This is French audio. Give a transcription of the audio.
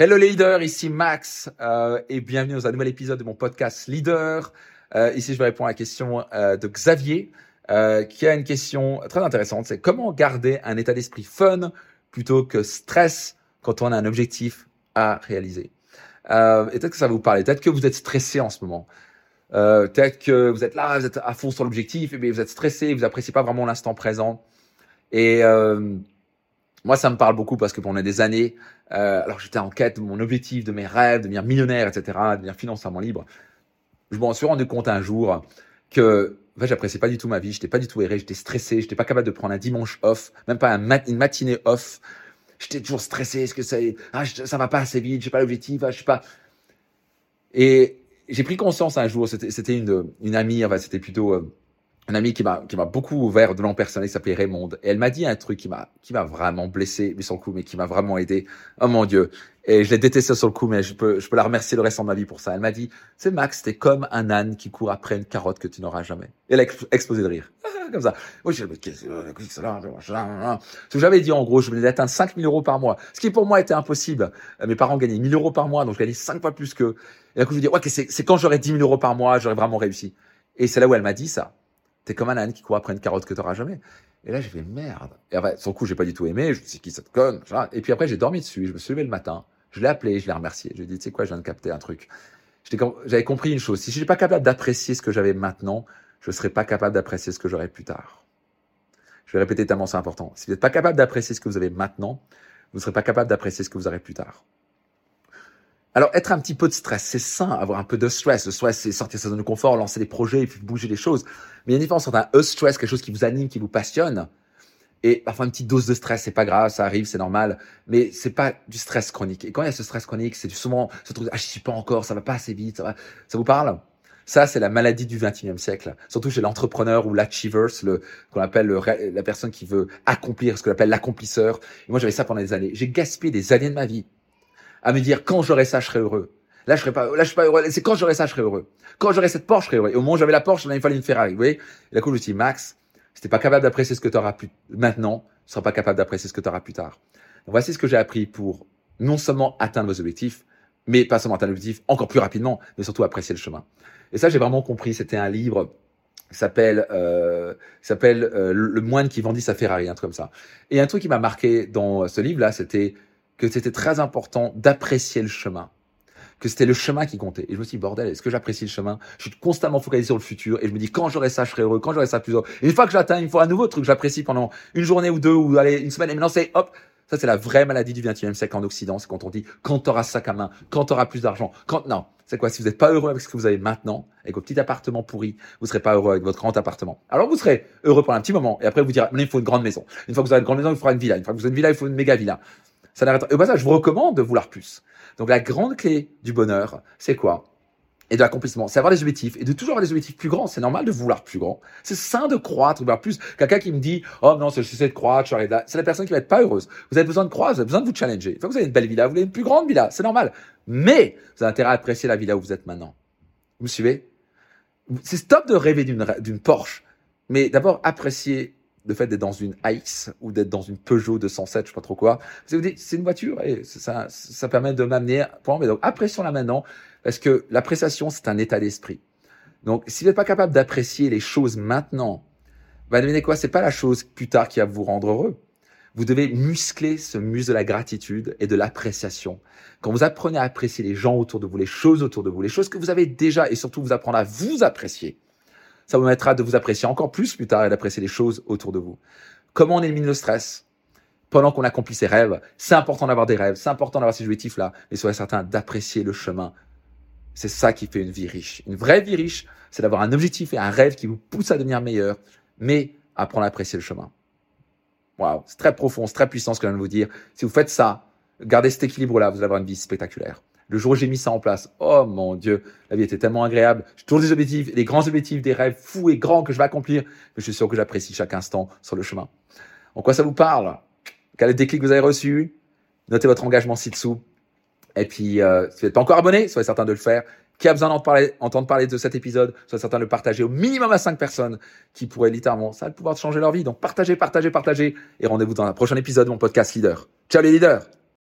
Hello les leaders, ici Max euh, et bienvenue dans un nouvel épisode de mon podcast Leader. Euh, ici, je vais répondre à la question euh, de Xavier euh, qui a une question très intéressante. C'est comment garder un état d'esprit fun plutôt que stress quand on a un objectif à réaliser? Euh, et peut-être que ça va vous parler. Peut-être que vous êtes stressé en ce moment. Euh, peut-être que vous êtes là, vous êtes à fond sur l'objectif, et vous êtes stressé, vous appréciez pas vraiment l'instant présent. Et moi, ça me parle beaucoup parce que pendant des années, euh, alors j'étais en quête de mon objectif, de mes rêves, de devenir millionnaire, etc., de devenir financièrement libre. Je m'en suis rendu compte un jour que en fait, j'appréciais pas du tout ma vie, j'étais pas du tout erré, j'étais stressé, j'étais pas capable de prendre un dimanche off, même pas une matinée off. J'étais toujours stressé, est-ce que ça, ah, ça va pas assez vite, j'ai pas l'objectif, ah, je sais pas. Et j'ai pris conscience un jour, c'était une, une amie, enfin c'était plutôt euh, un ami qui m'a qui m'a beaucoup ouvert de l'an personnel, qui s'appelait Raymond. Et elle m'a dit un truc qui m'a qui m'a vraiment blessé, mais le coup, mais qui m'a vraiment aidé. Oh mon Dieu. Et je l'ai détesté sur le coup, mais je peux je peux la remercier le reste de ma vie pour ça. Elle m'a dit, c'est Max, t'es comme un âne qui court après une carotte que tu n'auras jamais. Et elle a explosé de rire. comme ça. Oui, je qu'est-ce que j'avais dit en gros, je venais d'atteindre 5000 euros par mois. Ce qui pour moi était impossible. Mes parents gagnaient 1000 euros par mois, donc je gagnais 5 fois plus que. Et là, je me dis, ouais, c'est quand j'aurai 10 000 euros par mois, j'aurais vraiment réussi. Et c'est là où elle m'a dit ça. T'es comme un âne qui court après une carotte que t'auras jamais. Et là, j'ai fait merde. Et après, le coup, j'ai pas du tout aimé. Je me suis dit, qui cette conne? Et puis après, j'ai dormi dessus. Je me suis levé le matin. Je l'ai appelé, je l'ai remercié. Je lui ai dit, tu sais quoi, je viens de capter un truc. J'avais compris une chose. Si je suis pas capable d'apprécier ce que j'avais maintenant, je serai pas capable d'apprécier ce que j'aurai plus tard. Je vais répéter tellement c'est important. Si vous n'êtes pas capable d'apprécier ce que vous avez maintenant, vous ne serez pas capable d'apprécier ce que vous aurez plus tard. Alors, être un petit peu de stress, c'est sain, avoir un peu de stress. Le stress, c'est sortir de sa zone de confort, lancer des projets et puis bouger les choses. Mais il y a une différence entre un e-stress, quelque chose qui vous anime, qui vous passionne, et parfois une petite dose de stress, c'est pas grave, ça arrive, c'est normal. Mais c'est pas du stress chronique. Et quand il y a ce stress chronique, c'est souvent ce truc, ah, je suis pas encore, ça va pas assez vite, ça va. Vous parle? Ça, c'est la maladie du 21e siècle. Surtout chez l'entrepreneur ou l'achievers, le, qu'on appelle la personne qui veut accomplir, ce qu'on appelle l'accomplisseur. Et moi, j'avais ça pendant des années. J'ai gaspillé des années de ma vie à me dire quand j'aurai ça, je serai heureux. Là, je serai pas, là, je suis pas heureux. C'est quand j'aurai ça, je serai heureux. Quand j'aurai cette Porsche, je serai heureux. Et au moment où j'avais la Porsche, il fallait une Ferrari. Vous voyez? Et là, coup, je me suis dit, Max, si t'es pas capable d'apprécier ce que tu auras plus maintenant, tu seras pas capable d'apprécier ce que tu auras plus tard. Voici ce que j'ai appris pour non seulement atteindre vos objectifs, mais pas seulement atteindre l'objectif encore plus rapidement, mais surtout apprécier le chemin. Et ça, j'ai vraiment compris. C'était un livre qui s'appelle euh, s'appelle euh, le moine qui vendit sa Ferrari, un truc comme ça. Et un truc qui m'a marqué dans ce livre-là, c'était que c'était très important d'apprécier le chemin, que c'était le chemin qui comptait. Et je me suis dit, bordel, est-ce que j'apprécie le chemin? Je suis constamment focalisé sur le futur et je me dis, quand j'aurai ça, je serai heureux, quand j'aurai ça, plus heureux. Et une fois que j'atteins, une fois un nouveau truc, j'apprécie pendant une journée ou deux ou allez, une semaine et maintenant c'est hop, ça, c'est la vraie maladie du 21e siècle en Occident. C'est quand on dit, quand tu auras sac à main, quand tu auras plus d'argent, quand, non. C'est quoi? Si vous n'êtes pas heureux avec ce que vous avez maintenant, avec votre petit appartement pourri, vous serez pas heureux avec votre grand appartement. Alors vous serez heureux pendant un petit moment, et après vous direz, il faut une grande maison. Une fois que vous avez une grande maison, il faudra une villa. Une fois que vous avez une villa, il faut une méga villa. Ça n'arrête au passage, je vous recommande de vouloir plus. Donc la grande clé du bonheur, c'est quoi? Et de l'accomplissement, c'est avoir des objectifs et de toujours avoir des objectifs plus grands. C'est normal de vouloir plus grand. C'est sain de croître, de vouloir plus. Quelqu'un qui me dit, oh non, c'est de croître, c'est la personne qui va être pas heureuse. Vous avez besoin de croître, vous avez besoin de vous challenger. Une fois que vous avez une belle villa, vous voulez une plus grande villa, c'est normal. Mais vous avez intérêt à apprécier la villa où vous êtes maintenant. Vous me suivez? C'est stop de rêver d'une Porsche, mais d'abord apprécier le fait d'être dans une Ice ou d'être dans une Peugeot 207, je sais pas trop quoi. C'est une voiture et ça, ça permet de m'amener. Mais donc, apprécions-la maintenant parce que l'appréciation, c'est un état d'esprit? Donc, si vous n'êtes pas capable d'apprécier les choses maintenant, bah, devinez quoi, c'est pas la chose plus tard qui va vous rendre heureux. Vous devez muscler ce muscle de la gratitude et de l'appréciation. Quand vous apprenez à apprécier les gens autour de vous, les choses autour de vous, les choses que vous avez déjà et surtout vous apprendre à vous apprécier, ça vous permettra de vous apprécier encore plus plus tard et d'apprécier les choses autour de vous. Comment on élimine le stress pendant qu'on accomplit ses rêves? C'est important d'avoir des rêves, c'est important d'avoir ces objectifs-là, mais soyez certain d'apprécier le chemin. C'est ça qui fait une vie riche. Une vraie vie riche, c'est d'avoir un objectif et un rêve qui vous pousse à devenir meilleur, mais apprendre à apprécier le chemin. Waouh, c'est très profond, c'est très puissant ce que je viens de vous dire. Si vous faites ça, gardez cet équilibre-là, vous allez avoir une vie spectaculaire. Le jour où j'ai mis ça en place, oh mon Dieu, la vie était tellement agréable. J'ai toujours des objectifs, des grands objectifs, des rêves fous et grands que je vais accomplir. Mais je suis sûr que j'apprécie chaque instant sur le chemin. En quoi ça vous parle? Quel est le déclic que vous avez reçu? Notez votre engagement ci-dessous. Et puis, euh, si vous n'êtes pas encore abonné, soyez certain de le faire. Qui a besoin d'entendre parler, de cet épisode, soyez certain de le partager au minimum à 5 personnes qui pourraient littéralement, ça va pouvoir changer leur vie. Donc partagez, partagez, partagez. Et rendez-vous dans un prochain épisode de mon podcast Leader. Ciao les leaders